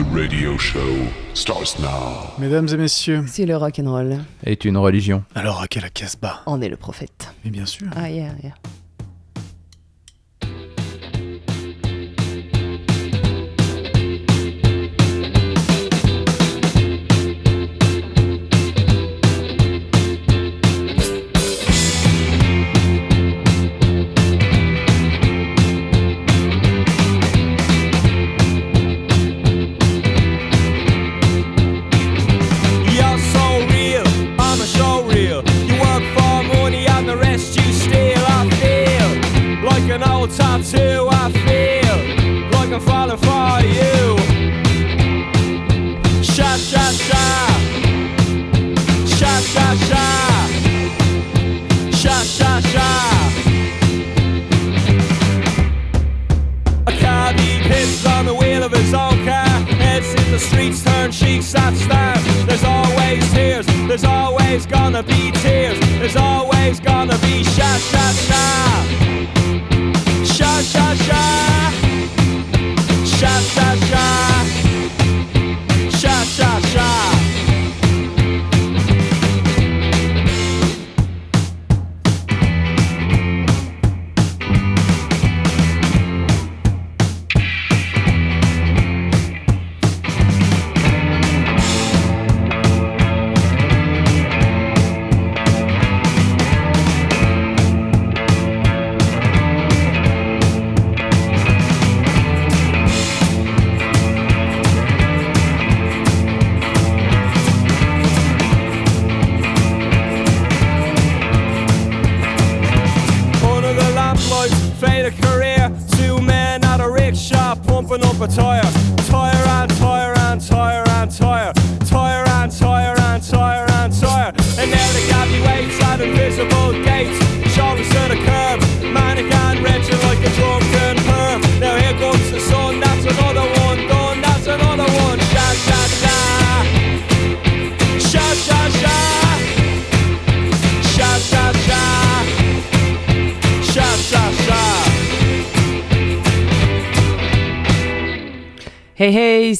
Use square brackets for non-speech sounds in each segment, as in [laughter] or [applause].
The radio show starts now. Mesdames et messieurs, Si le rock'n'roll Est une religion. alors à quelle Casbah en est le prophète. Mais bien sûr. Ah, yeah, yeah.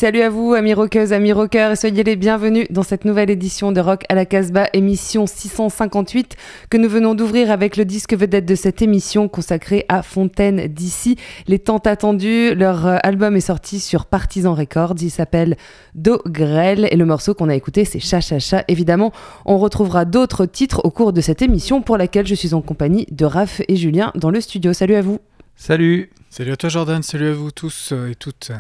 Salut à vous, amis rockeuses, amis rockeurs, et soyez les bienvenus dans cette nouvelle édition de Rock à la Casbah, émission 658, que nous venons d'ouvrir avec le disque vedette de cette émission consacrée à Fontaine d'ici. Les tant attendus, leur euh, album est sorti sur Partisan Records, il s'appelle Do Grêle, et le morceau qu'on a écouté c'est Cha Cha Cha. Évidemment, on retrouvera d'autres titres au cours de cette émission pour laquelle je suis en compagnie de Raph et Julien dans le studio. Salut à vous. Salut Salut à toi Jordan, salut à vous tous euh, et toutes.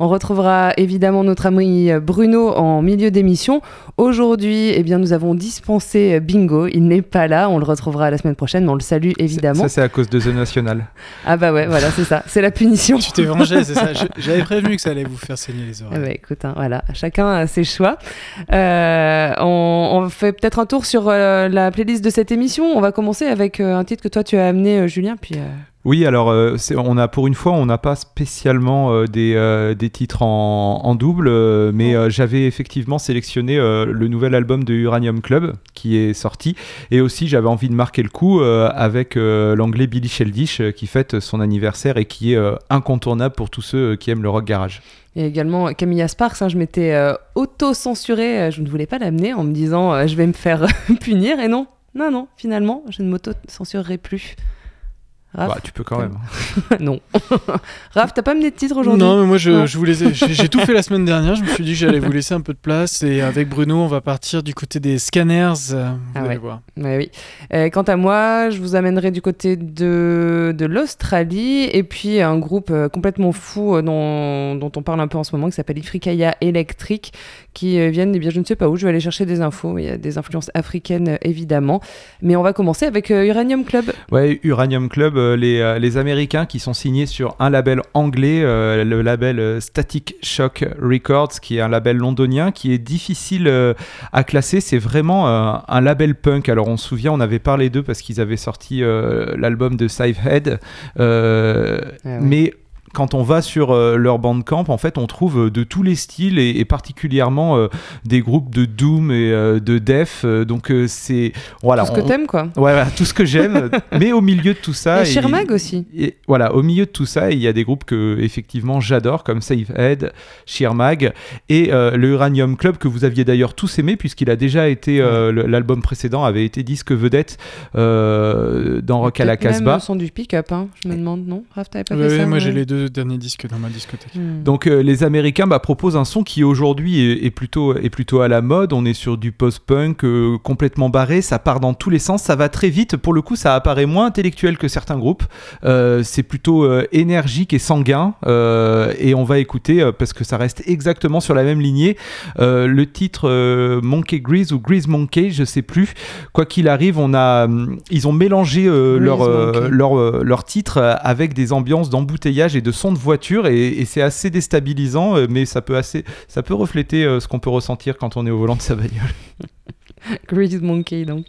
On retrouvera évidemment notre ami Bruno en milieu d'émission. Aujourd'hui, eh bien, nous avons dispensé Bingo. Il n'est pas là. On le retrouvera la semaine prochaine, mais on le salue évidemment. Ça, c'est à cause de The National. Ah bah ouais, voilà, c'est ça. C'est la punition. Tu t'es vengé, c'est ça [laughs] J'avais prévenu que ça allait vous faire saigner les Ah oreilles. bah écoute, hein, voilà, chacun a ses choix. Euh, on, on fait peut-être un tour sur euh, la playlist de cette émission. On va commencer avec euh, un titre que toi tu as amené, euh, Julien, puis euh, Oui, alors euh, on a pour une fois, on n'a pas spécialement euh, des, euh, des titres en, en double, mais j'avais effectivement sélectionné le nouvel album de Uranium Club qui est sorti, et aussi j'avais envie de marquer le coup avec l'anglais Billy Sheldish qui fête son anniversaire et qui est incontournable pour tous ceux qui aiment le rock garage. Et également Camilla Sparks, hein, je m'étais auto-censurée, je ne voulais pas l'amener en me disant je vais me faire [laughs] punir. Et non, non, non, finalement, je ne m'auto-censurerai plus. Raph Bah, tu peux quand même. [laughs] Non. [laughs] Raph, t'as pas amené de titre aujourd'hui Non, mais moi je, je vous. [laughs] J'ai j'ai tout fait la semaine dernière. Je me suis dit que j'allais vous laisser un peu de place. Et avec Bruno, on va partir du côté des scanners. euh, Vous Ah allez ouais. voir. Ouais, oui. Euh, quant à moi, je vous amènerai du côté de, de l'Australie et puis un groupe euh, complètement fou dont, dont on parle un peu en ce moment qui s'appelle Ifrikaya Electric qui euh, viennent, eh bien, je ne sais pas où, je vais aller chercher des infos. Il y a des influences africaines euh, évidemment. Mais on va commencer avec euh, Uranium Club. Ouais, Uranium Club, euh, les, euh, les Américains qui sont signés sur un label anglais, euh, le label Static Shock Records, qui est un label londonien qui est difficile euh, à classer. C'est vraiment euh, un label punk. Alors on se souvient, on avait parlé d'eux parce qu'ils avaient sorti euh, l'album de Sivehead, euh, Ah ouais. mais quand on va sur euh, leur bandcamp, en fait, on trouve euh, de tous les styles et, et particulièrement euh, des groupes de doom et euh, de def. donc euh, c'est voilà, Tout ce que on- t'aimes, quoi. Ouais, voilà, tout ce que j'aime, [laughs] mais au milieu de tout ça. Et et- Shirmag aussi. et voilà, au milieu de tout ça, il y a des groupes que effectivement j'adore, comme Save Head, Sheermag et euh, le Uranium Club que vous aviez d'ailleurs tous aimé, puisqu'il a déjà été euh, le- l'album précédent avait été disque vedette euh, dans Rock à la Peut-être même Casbah. son du pick-up, hein. je me demande, non? Raph, t'avais pas Ouais, fait ouais, ça? moi j'ai les deux derniers disques dans ma discothèque. Hmm. Donc euh, les Américains bah, proposent un son qui aujourd'hui est, est plutôt, est plutôt à la mode. On est sur du post-punk euh, complètement barré, ça part dans tous les sens, ça va très vite. Pour le coup, ça apparaît moins intellectuel que certains groupes. Euh, c'est plutôt euh, énergique et sanguin. euh, et on va écouter, euh, parce que ça reste exactement sur la même lignée, euh, le titre euh, Monkey Grease ou Grease Monkey, je sais plus. Quoi qu'il arrive, on a, ils ont mélangé euh, leur, euh, leur, euh, leur titre avec des ambiances d'embouteillage et de son de voiture et, c'est assez déstabilisant euh, mais ça peut assez ça peut refléter euh, ce qu'on peut ressentir quand on est au volant de sa bagnole. [laughs] Grease Monkey, donc.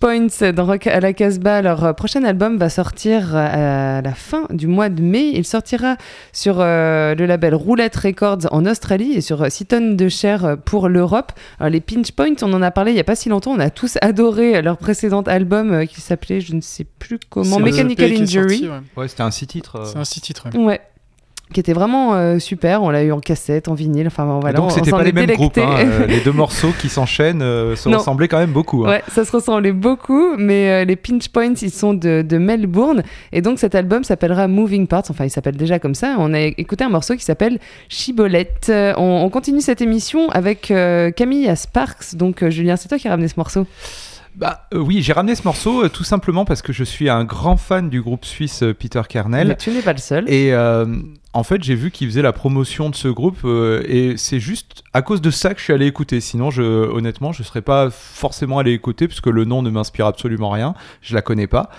Points dans Rock à la Casbah. Leur euh, prochain album va sortir euh, à la fin du mois de mai. Il sortira sur euh, le label Roulette Records en Australie et sur 6 tonnes de chair pour l'Europe. Alors, les Pinch Points, on en a parlé il n'y a pas si longtemps. On a tous adoré leur précédent album qui s'appelait, je ne sais plus comment, Mechanical est Injury. ouais. Ouais, c'était un six titres. euh. C'est un six titres. ouais. Ouais. Qui était vraiment euh, super. On l'a eu en cassette, en vinyle. Enfin, voilà. donc on- on c'était pas les mêmes groupes. hein, euh, [laughs] les deux morceaux qui s'enchaînent euh, se Non. ressemblaient quand même beaucoup. hein. Ouais, ça se ressemblait beaucoup, mais les Pinch Points, ils sont de, de Melbourne. Et donc cet album s'appellera Moving Parts, enfin il s'appelle déjà comme ça. On a écouté un morceau qui s'appelle Chibolette. On, on continue cette émission avec Camille à Sparks. Donc Julien, c'est toi qui as ramené ce morceau? Bah euh, oui, j'ai ramené ce morceau euh, tout simplement parce que je suis un grand fan du groupe suisse euh, Peter Kernel. Mais tu n'es pas le seul. Et en fait, j'ai vu qu'il faisait la promotion de ce groupe et c'est juste à cause de ça que je suis allé écouter. Sinon, je, honnêtement, je serais pas forcément allé écouter puisque le nom ne m'inspire absolument rien. Je la connais pas.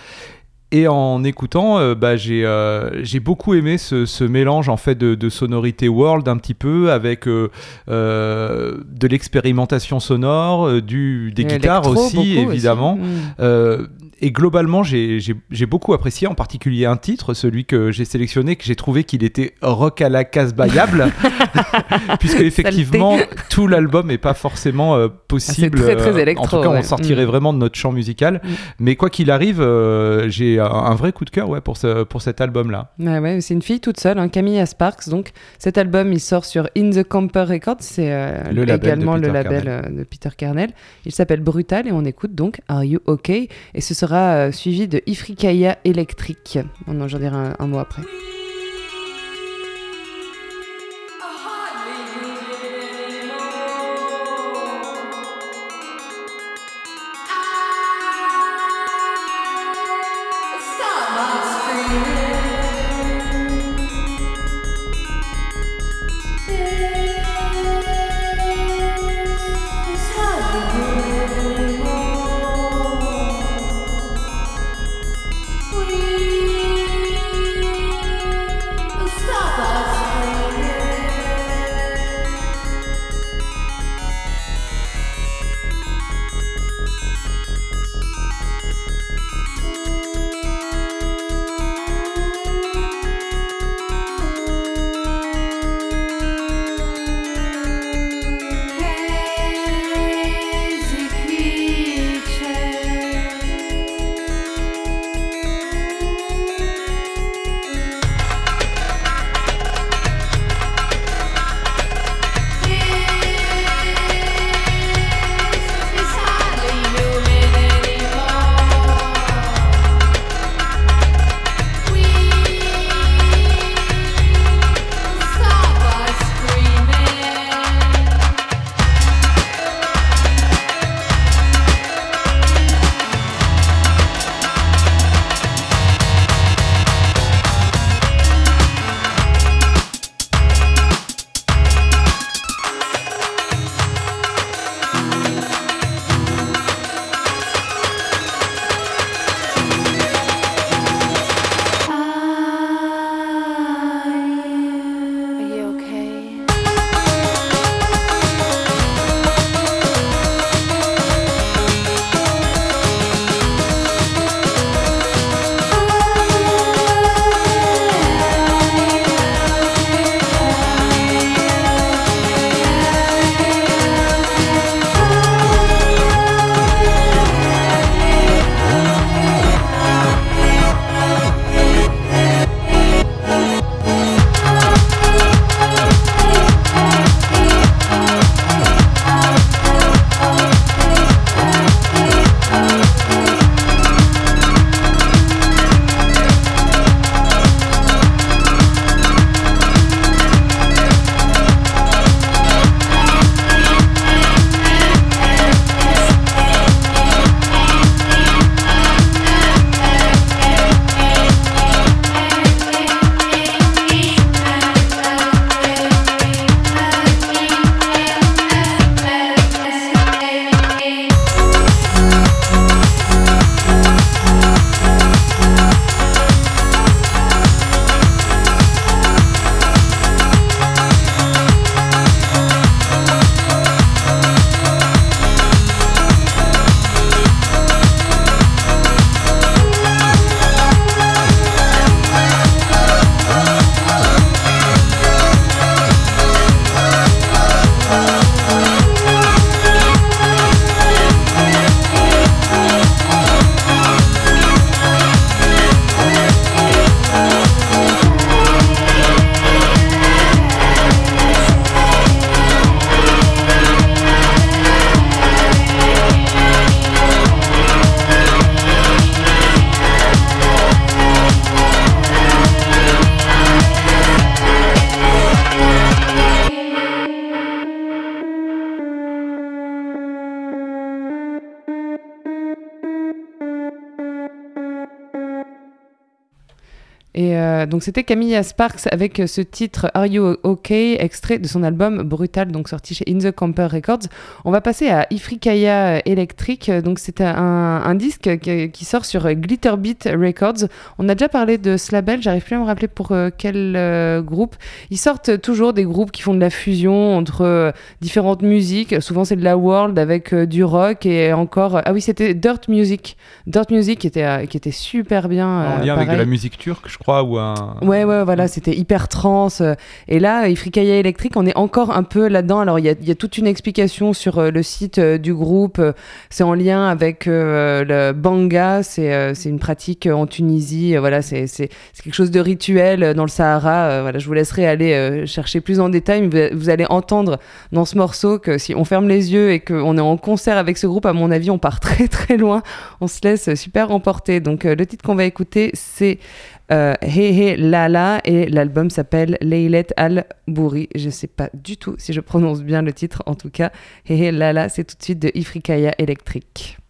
Et en écoutant, euh, bah, j'ai euh, j'ai beaucoup aimé ce, ce mélange en fait de, de sonorité world un petit peu avec euh, euh, de l'expérimentation sonore, euh, du, des Et guitares aussi beaucoup évidemment. Mm. Et globalement, j'ai- beaucoup apprécié, en particulier un titre, celui que j'ai sélectionné, que j'ai trouvé qu'il était rock à la casse-baillable, [laughs] [laughs] puisque effectivement, tout l'album n'est pas forcément euh, possible. Ah, très, très euh, électro, en tout cas, ouais. on sortirait Mm. vraiment de notre champ musical. Mm. Mais quoi qu'il arrive, euh, j'ai un, un vrai coup de cœur ouais, pour, ce, pour cet album-là. Ouais, ouais, c'est une fille toute seule, hein, Camille à Sparks. Donc cet album, il sort sur In the Camper Records. C'est euh, également le label euh, de Peter Kernel. Il s'appelle Brutal et on écoute donc Are You OK Et ce sera euh, suivi de Ifrikaya Electric. J'en dirai un, un mot après. Et euh, donc c'était Camilla Sparks avec euh, ce titre Are You OK, extrait de son album Brutal, donc sorti chez In the Camper Records. On va passer à Ifrikaya Electric, donc c'est un, un, disque qui, qui, sort sur Glitterbeat Records. On a déjà parlé de ce label, j'arrive plus à me rappeler pour euh, quel euh, groupe. Ils sortent toujours des groupes qui font de la fusion entre différentes musiques, souvent c'est de la world avec du rock et encore... Ah oui, c'était Dirt Music. Dirt Music qui était, qui était super bien. en lien avec de la musique turque, je crois. Ouais, ouais, voilà, c'était hyper trans. Et là, Ifrikaya Electric, on est encore un peu là-dedans. Alors, il y a, toute une explication sur euh, le site euh, du groupe. C'est en lien avec euh, le banga. C'est une pratique en Tunisie. voilà, c'est quelque chose de rituel dans le Sahara. voilà, je vous laisserai aller chercher plus en détail. Mais vous, allez entendre dans ce morceau que si on ferme les yeux et qu'on est en concert avec ce groupe, à mon avis, on part [laughs] très très loin. On se laisse super emporter. Donc, le titre qu'on va écouter, c'est euh, He He Lala et l'album s'appelle Leilet Al Bouri. Je sais pas du tout si je prononce bien le titre, en tout cas, He He Lala, c'est tout de suite de Ifrikaya Electric.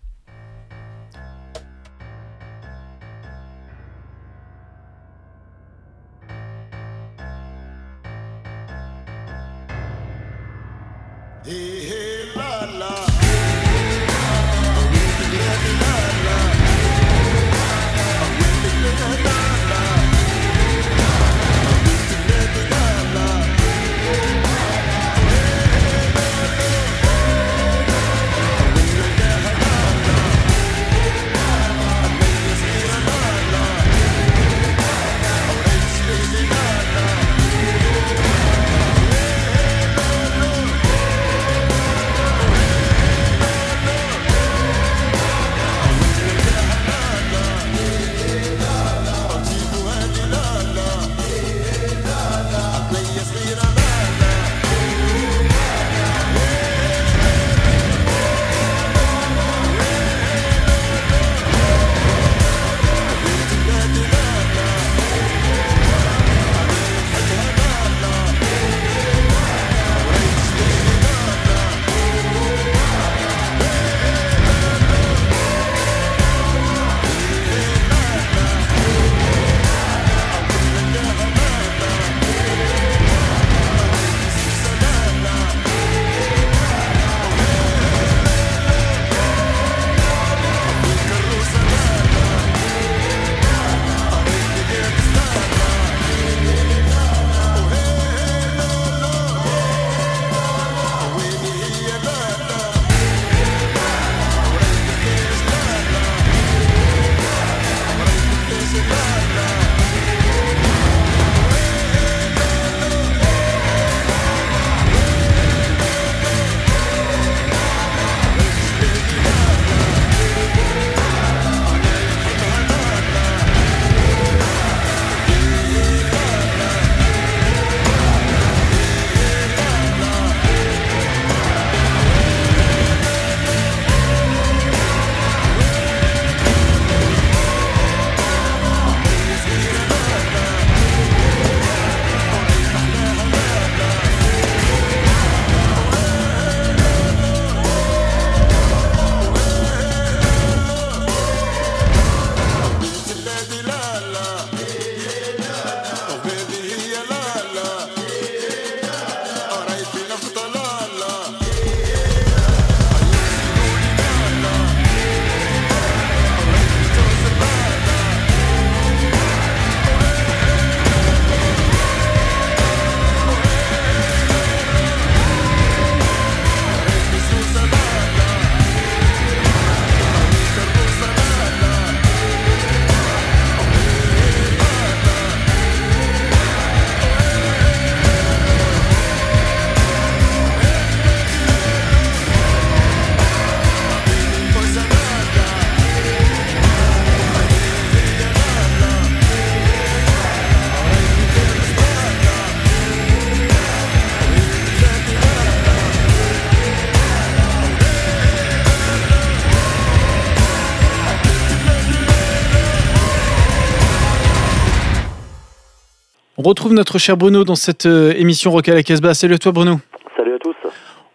On retrouve notre cher Bruno dans cette euh, émission Rock à la Casbah. Salut à toi Bruno. Salut à tous.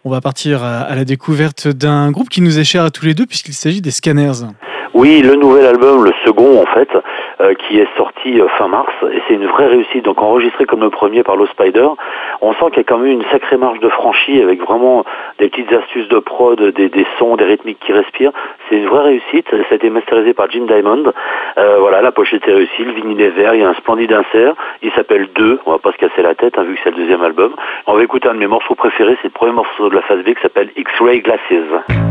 On va partir à, la découverte d'un groupe qui nous est cher à tous les deux puisqu'il s'agit des Scanners. Oui, le nouvel album, le second en fait, qui est sorti euh, fin mars et c'est une vraie réussite. Donc enregistré comme le premier par Low Spider, on sent qu'il y a quand même une sacrée marge de franchie avec vraiment des petites astuces de prod, des, des sons, des rythmiques qui respirent. C'est une vraie réussite. Ça a été masterisé par Jim Diamond. Euh, voilà, la pochette est réussie, le vinyle est vert, il y a un splendide insert. Il s'appelle 2, on va pas se casser la tête hein, vu que c'est le deuxième album. On va écouter un de mes morceaux préférés, c'est le premier morceau de la phase B qui s'appelle X-Ray Glasses.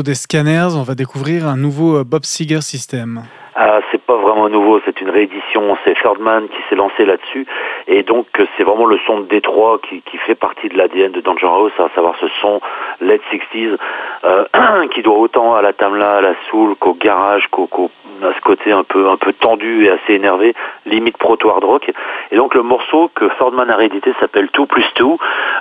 Des Scanners, on va découvrir un nouveau euh, Bob Seger système. Ah, c'est pas vraiment nouveau, c'est une réédition, c'est Ferdman qui s'est lancé là-dessus, et donc euh, c'est vraiment le son de Détroit qui, qui fait partie de l'ADN de Danger House, à savoir ce son late 60s, euh, [clears throat] qui doit autant à la Tamla, à la Soul, qu'au garage, qu'au, à ce côté un peu un peu tendu et assez énervé, limite proto hard rock. Et donc le morceau que Ferdman a réédité s'appelle 2 plus 2,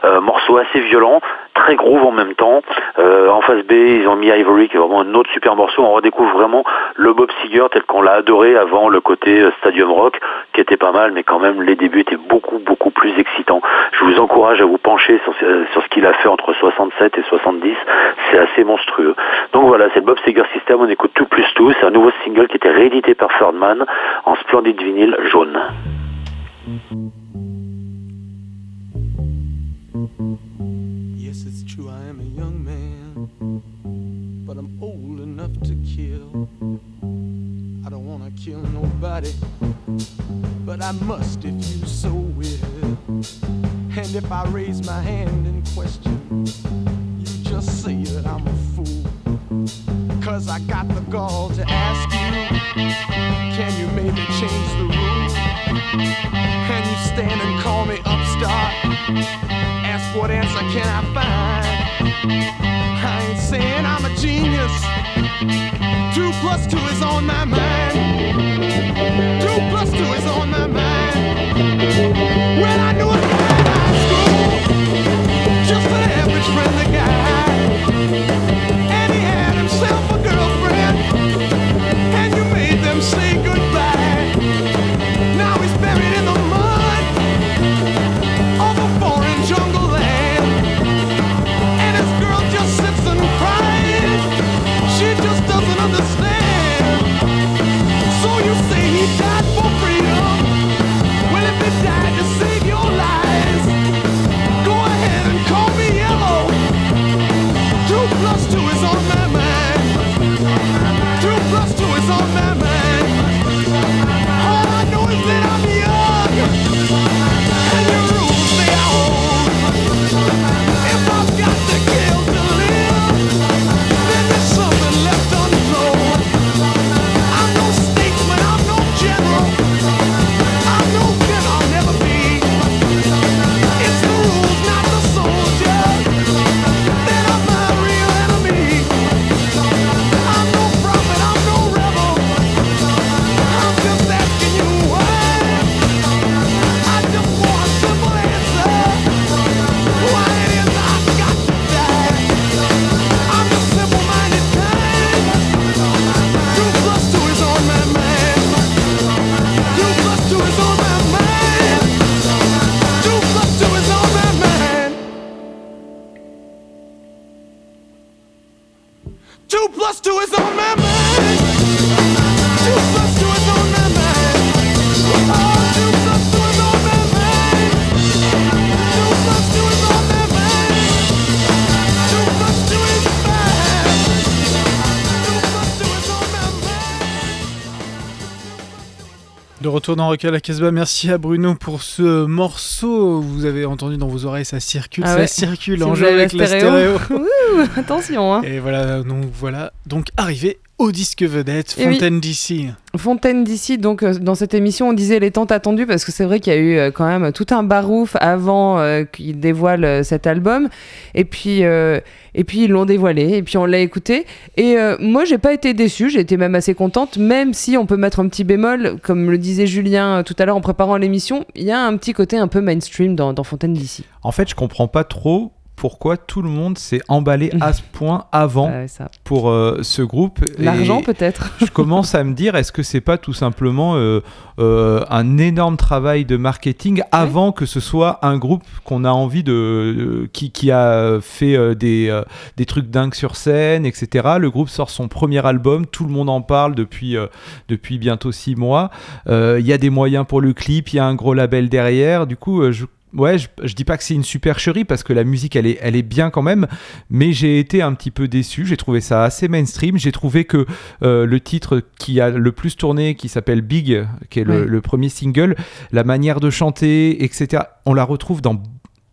euh, morceau assez violent, très groove en même temps. Euh, en face B, ils ont mis Ivory, qui est vraiment un autre super morceau. On redécouvre vraiment le Bob Seger tel qu'on l'a adoré avant le côté Stadium Rock, qui était pas mal, mais quand même les débuts étaient beaucoup beaucoup plus excitants. Je vous encourage à vous pencher sur, ce- sur ce qu'il a fait entre 67 et 70. C'est assez monstrueux. Donc voilà, c'est le Bob Seger System. On écoute tout plus tout. C'est un nouveau single qui était réédité par Ferdman en splendide vinyle jaune. Man, but I'm old enough to kill. I don't kill nobody, but I must if you so will. And if I raise my hand in question, you just say that I'm a fool. Cause I got the gall to ask you, can you maybe change the rules? Can you stand and call me upstart? Ask what answer can I find? I ain't saying I'm a genius. Two plus two is on my mind. De retour dans Rock à la Casbah, merci à Bruno pour ce morceau. Vous avez entendu dans vos oreilles, ça circule, Ah ça circule Si en jeu la avec la stéréo. stéréo. [laughs] Ouh, attention, hein. Et voilà, donc voilà, donc arrivé au disque vedette, Et oui. Fontaine d'ici. Fontaine d'ici, donc euh, dans cette émission, on disait les temps attendus parce que c'est vrai qu'il y a eu euh, quand même tout un barouf avant euh, qu'ils dévoilent cet album. Et puis, euh, et puis ils l'ont dévoilé et puis on l'a écouté. Et euh, moi, j'ai pas été déçue, j'ai été même assez contente, même si on peut mettre un petit bémol, comme le disait Julien tout à l'heure en préparant l'émission, il y a un petit côté un peu mainstream dans, dans Fontaine d'ici. En fait, je comprends pas trop pourquoi tout le monde s'est emballé à ce [laughs] point avant pour euh, ce groupe. L'argent peut-être. je commence à me dire, est-ce que c'est pas tout simplement euh, euh, un énorme travail de marketing avant que ce soit un groupe qu'on a envie de, qui, qui a fait des, des trucs dingues sur scène, etc. Le groupe sort son premier album, tout le monde en parle depuis depuis bientôt six mois. Il y a des moyens pour le clip, il y a un gros label derrière. Du coup, je Ouais, je, je dis pas que c'est une supercherie parce que la musique elle est, elle est bien quand même, mais j'ai été un petit peu déçu. J'ai trouvé ça assez mainstream. J'ai trouvé que euh, le titre qui a le plus tourné, qui s'appelle Big, qui est le, le premier single, la manière de chanter, etc., on la retrouve dans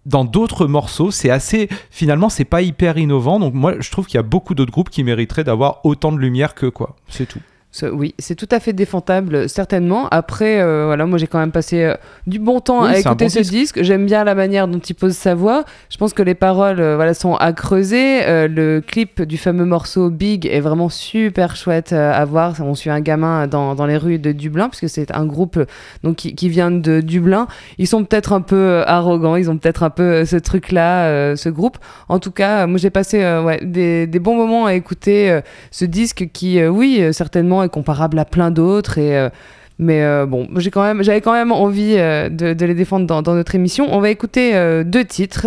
dans d'autres morceaux, c'est assez finalement c'est pas hyper innovant donc moi je trouve qu'il y a beaucoup d'autres groupes qui mériteraient d'avoir autant de lumière que quoi c'est tout oui, c'est tout à fait défendable, certainement. Après, euh, voilà, moi j'ai quand même passé euh, du bon temps Oui, à écouter bon ce disque. disque. J'aime bien la manière dont il pose sa voix. Je pense que les paroles euh, voilà, sont à creuser. Le clip du fameux morceau Big est vraiment super chouette à voir. On suit un gamin dans, dans les rues de Dublin, puisque c'est un groupe donc, qui, qui vient de Dublin. Ils sont peut-être un peu arrogants, ils ont peut-être un peu ce truc-là, ce groupe. En tout cas, moi j'ai passé ouais, des, des bons moments à écouter ce disque qui, oui, certainement comparable à plein d'autres et euh, mais euh, bon, j'ai quand même, j'avais quand même envie euh, de, les défendre dans, notre émission. On va écouter deux titres,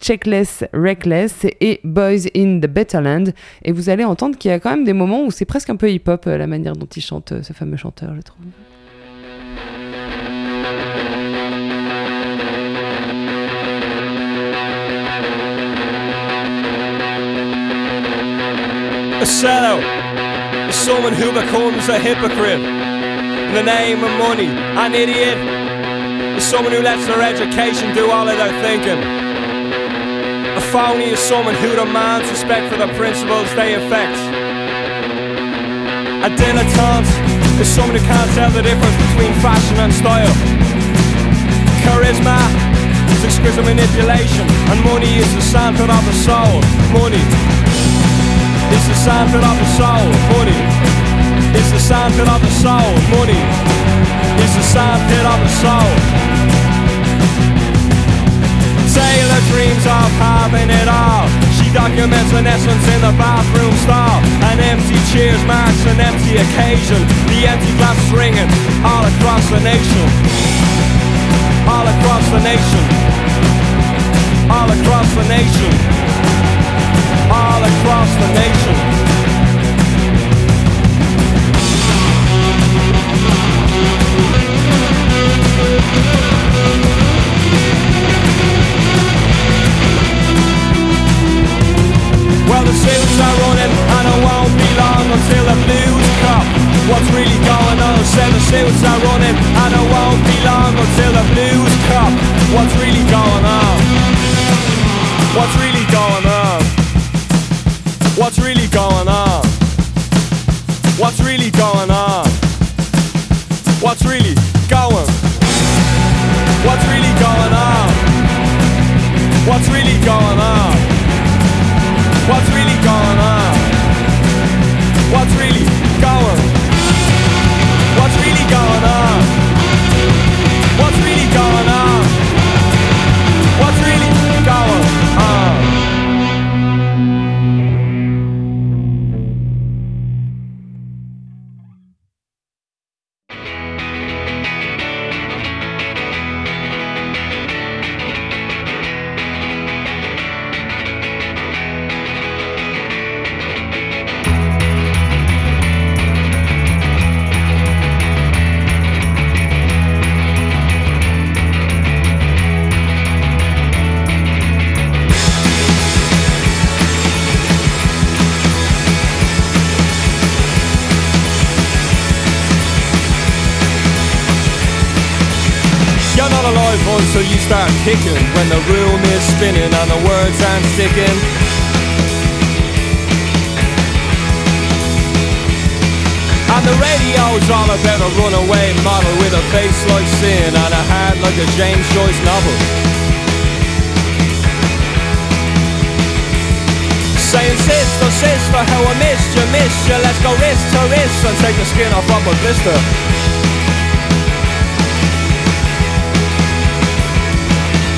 Checkless Reckless et Boys in the Better Land. Et vous allez entendre qu'il y a quand même des moments où c'est presque un peu hip-hop la manière dont il chante, ce fameux chanteur, je trouve. Sellout is someone who becomes a hypocrite in the name of money. An idiot is someone who lets their education do all of their thinking. A phony is someone who demands respect for the principles they affect. A dilettante is someone who can't tell the difference between fashion and style. Charisma is exquisite manipulation, and money is the sandpit of the soul. Money it's the sandpit of the soul, money. It's the sandpit of the soul, money. It's the sandpit of the soul. Sailor dreams of having it all. She documents an essence in the bathroom stall. An empty cheers marks an empty occasion. The empty glass ringing all across the nation. All across the nation. All across the nation across the nation. Well, the suits are running and it won't be long until the blues cop. What's really going on? Seven suits are running and it won't be long until the blues cop. What's really going on? What's really going on? What's really going on? What's really going on? What's really going? What's really going on? What's really going on? What's really going on? What's really You're not alive you start kicking When the room is spinning and the words aren't sticking. And the radio's all about a runaway model With a face like sin and a heart like a James Joyce novel. Saying sister, sister, how I missed you, missed you. Let's go wrist to wrist and take the skin off of a blister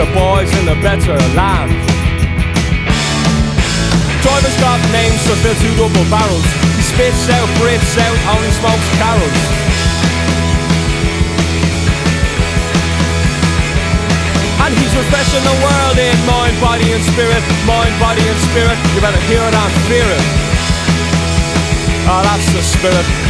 the boys in the better land. Driver's got names to fill two double barrels. He spits out, breathes out, only smokes carols. And he's refreshing the world in mind, body and spirit, mind, body and spirit. You better hear it and fear it. Oh, that's the spirit.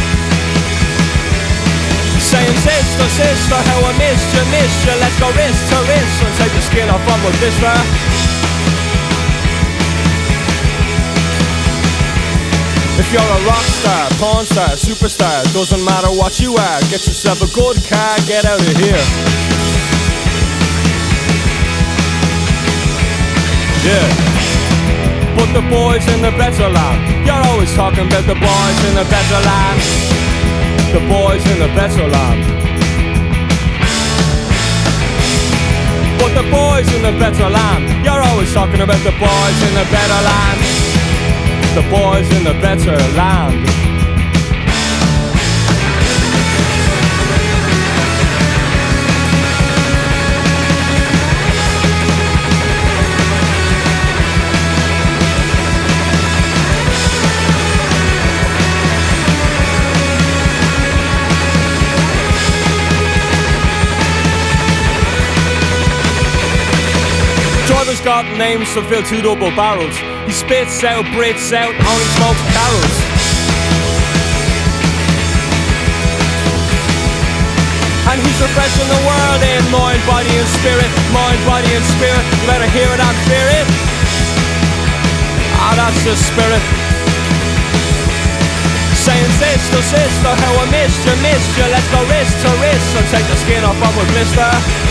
Saying sister, sister, how I missed you, missed you. Let's go wrist to wrist and take the skin off of a blister If you're a rock star, porn star, superstar Doesn't matter what you are Get yourself a good car, get out of here. Yeah. Put the boys in the better land. You're always talking about the boys in the better land the boys in the better land. But the boys in the better land, you're always talking about the boys in the better land. The boys in the better land. Driver's got names to fill two double barrels. He spits out, breathes out, only smokes carols. And he's refreshing the world in mind, body and spirit, mind, body and spirit. You better hear it and fear it. Ah, that's the spirit. Saying sister, sister, how I missed you, missed you. Let's go wrist to wrist and take the skin off of a blister.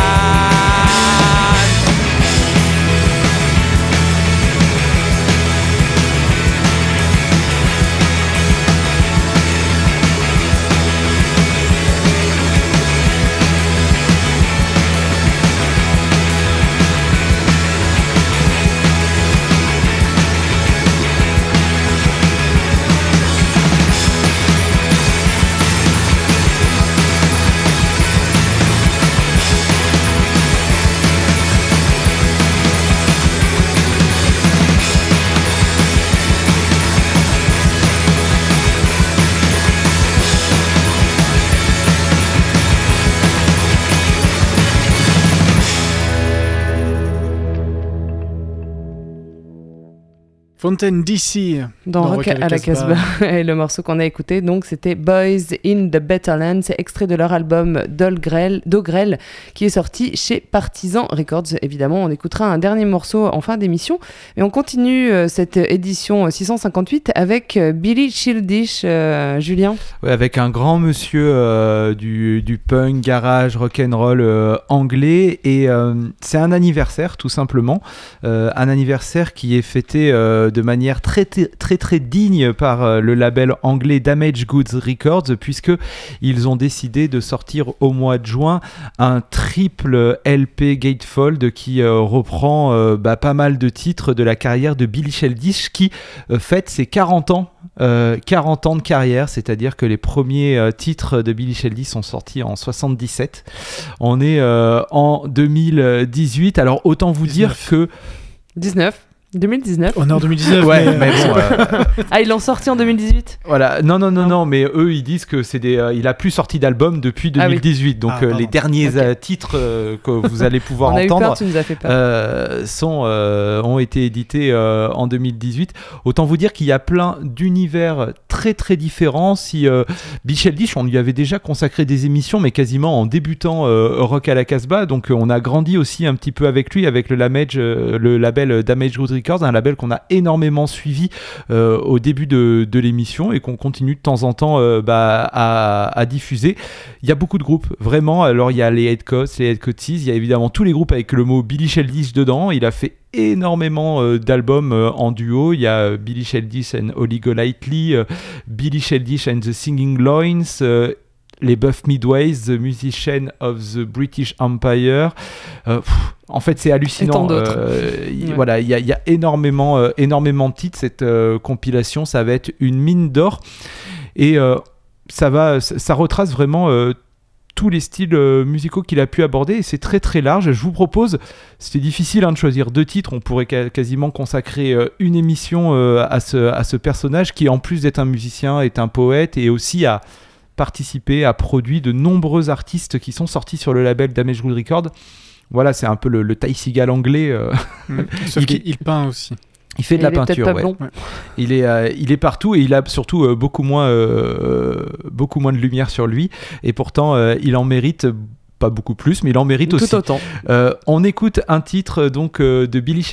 DC. Dans, Rock à la Casbah. [laughs] Et le morceau qu'on a écouté, donc, c'était Boys in the Better Land. C'est extrait de leur album Dogrel, Dogrel, qui est sorti chez Partisan Records. Évidemment, on écoutera un dernier morceau en fin d'émission. Et on continue euh, cette édition 658 avec euh, Billy Childish, euh, Julien. Ouais, avec un grand monsieur euh, du, du punk, garage, rock'n'roll euh, anglais. Et euh, c'est un anniversaire, tout simplement. Euh, un anniversaire qui est fêté euh, de manière très, très, très, digne par euh, le label anglais Damage Goods Records, puisque ils ont décidé de sortir au mois de juin un triple LP Gatefold qui euh, reprend euh, bah, pas mal de titres de la carrière de Billy Sheldish qui fête ses 40 ans. euh, 40 ans de carrière, c'est-à-dire que les premiers euh, titres de Billy Sheldy sont sortis en 77. On est euh, en 2018, alors autant vous 19. dire que 19 2019 On est en 2019. Ouais, mais, mais euh, bon, euh, Ah, ils l'ont sorti en 2018 voilà, non, non, non, Non. non, mais eux ils disent que c'est des, euh, il a plus sorti d'album depuis Ah oui. 2018, donc Ah, euh, pardon. les derniers titres euh, que vous allez pouvoir [laughs] On a eu entendre. peur, tu nous as fait peur. sont, ont été édités euh, en 2018. Autant vous dire qu'il y a plein d'univers très très différents. Si euh, Bichel Dish, on lui avait déjà consacré des émissions, mais quasiment en débutant euh, Rock à la Casbah. Donc euh, on a grandi aussi un petit peu avec lui, avec le, Damage, euh, le label Damage Good Un label qu'on a énormément suivi euh, au début de, de l'émission et qu'on continue de temps en temps euh, bah, à, à diffuser. Il y a beaucoup de groupes, vraiment. Alors, il y a les Headcoats, les Headcoaties, il y a évidemment tous les groupes avec le mot Billy Sheldish dedans. Il a fait énormément euh, d'albums en duo. Il y a Billy Sheldish and Holly Golightly, euh, Billy Sheldish and the Singing Loins, les Buff Midways, The Musician of the British Empire. Euh, pff, en fait, c'est hallucinant. Euh, Ouais. Voilà, il y, a- il y a énormément, euh, énormément de titres. Cette compilation, ça va être une mine d'or. Et ça, va, ça, retrace vraiment tous les styles musicaux qu'il a pu aborder. Et c'est très très large. Je vous propose, c'était difficile hein, de choisir deux titres. On pourrait ca- quasiment consacrer euh, une émission euh, à, ce, à ce personnage qui, en plus d'être un musicien, est un poète et aussi a participé, a produit de nombreux artistes qui sont sortis sur le label Damage Good Record. Voilà, c'est un peu le, le Ty Seagal anglais. euh, mm. [laughs] Sauf Il- peint aussi. il fait de Et la il peinture, ouais. Il est, euh, il est partout et il a surtout euh, beaucoup, moins, euh, beaucoup moins de lumière sur lui. Et pourtant, euh, il en mérite pas beaucoup plus, mais il en mérite aussi. Tout autant. Euh, on écoute un titre donc euh, de Billy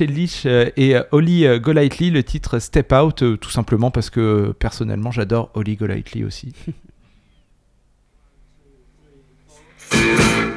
euh, et Holly euh, Golightly, le titre Step Out, euh, tout simplement parce que personnellement j'adore Holly Golightly aussi. [laughs] Step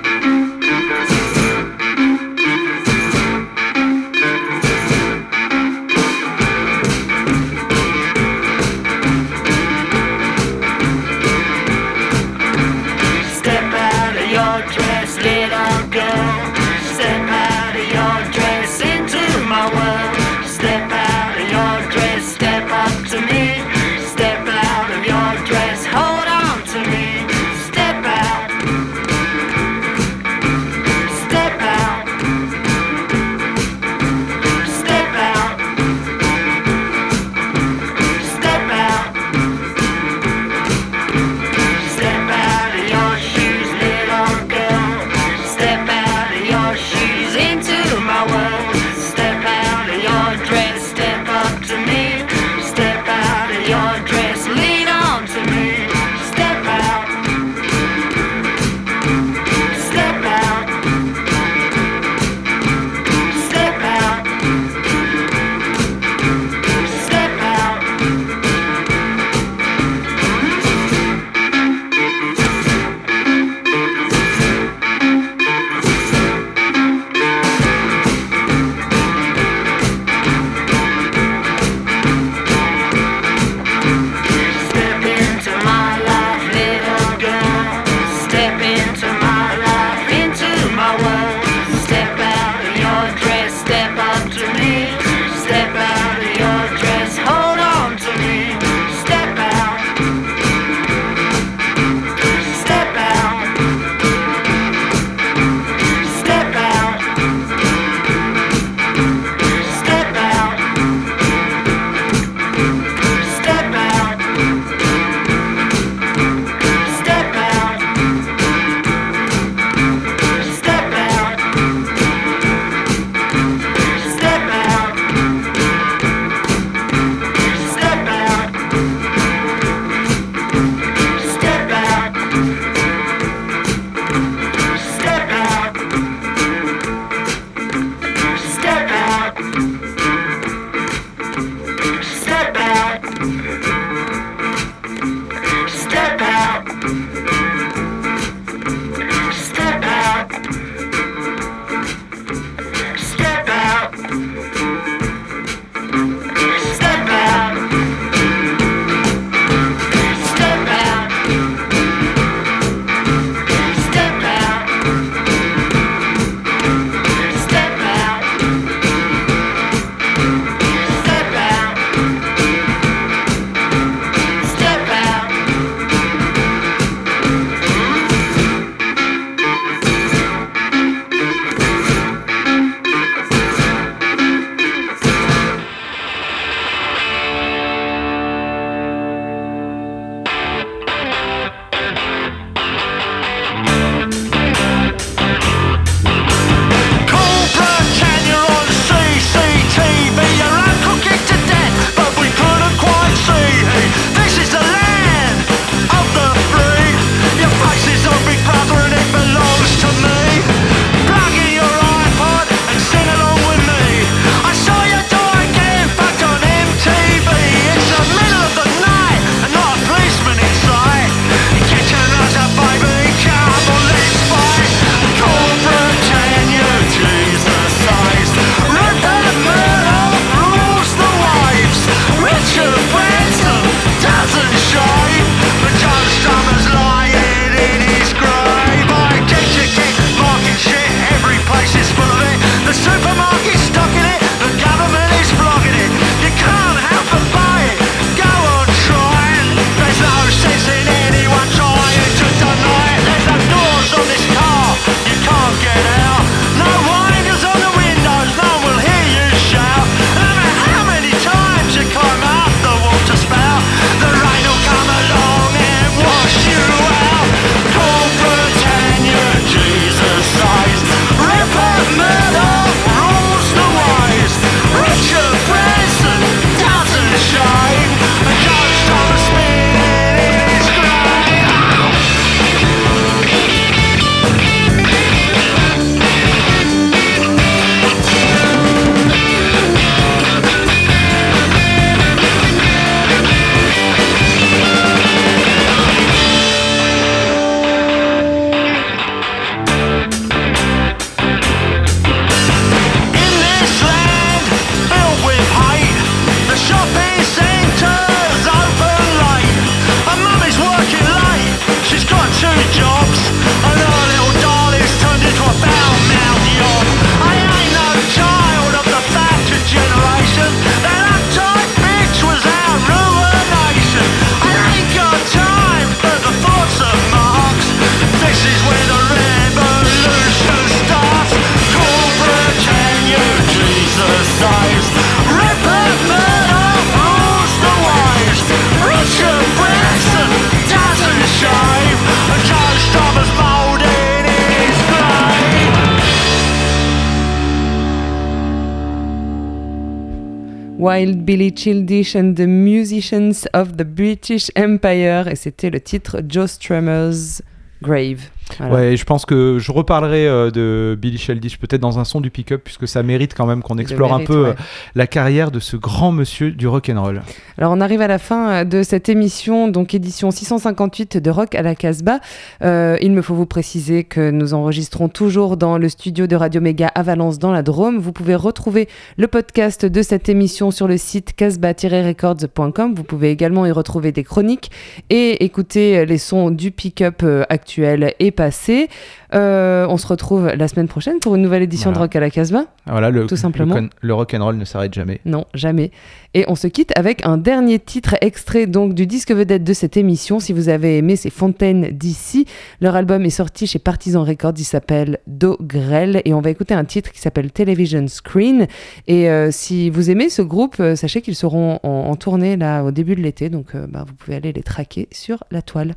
Billy Childish and the Musicians of the British Empire. Et c'était le titre Joe Strummer's Grave. Voilà. Ouais, je pense que je reparlerai euh, de Billy Sheldish peut-être dans un son du pick-up, puisque ça mérite quand même qu'on explore mérite, un peu ouais. euh, la carrière de ce grand monsieur du rock'n'roll. Alors on arrive à la fin euh, de cette émission, donc édition 658 de Rock à la Casbah. Euh, il me faut vous préciser que nous enregistrons toujours dans le studio de Radio Méga à Valence dans la Drôme. Vous pouvez retrouver le podcast de cette émission sur le site casbah-records.com. Vous pouvez également y retrouver des chroniques et écouter les sons du pick-up euh, actuel et passé. Euh, on se retrouve la semaine prochaine pour une nouvelle édition Voilà. de Rock à la Casbah. Voilà, le, Tout simplement. Le, con- le rock'n'roll ne s'arrête jamais. Non, jamais. Et on se quitte avec un dernier titre extrait donc du disque vedette de cette émission. Si vous avez aimé ces Fontaines d'ici, leur album est sorti chez Partisan Records. Il s'appelle Do Grell et on va écouter un titre qui s'appelle Television Screen. Et euh, si vous aimez ce groupe, euh, sachez qu'ils seront en, en tournée là au début de l'été. Donc bah, vous pouvez aller les traquer sur la toile.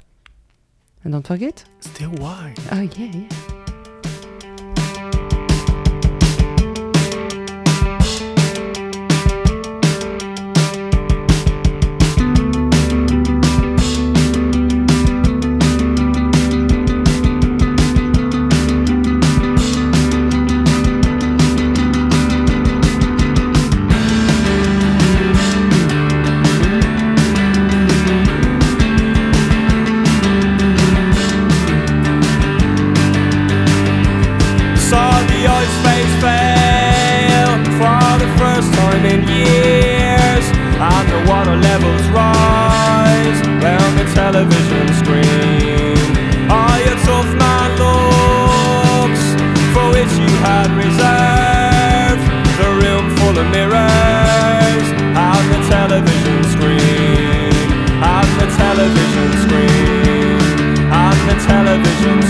And don't forget. Still wild. Oh yeah, yeah. Television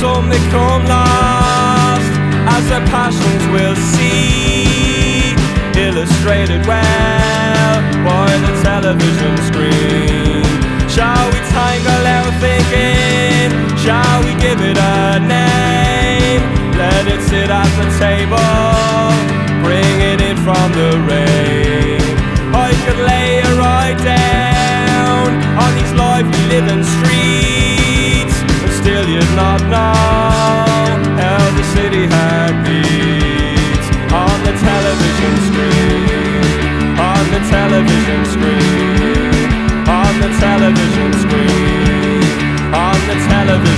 some they come last, as their passions will see. Illustrated well by the television screen. Shall we tangle our thinking? Shall we give it a name? Let it sit at the table, bring it in from the rain. I could lay it right down on these lively living streets, not know how the city had beats on the television screen, on the television screen, on the television screen, on the television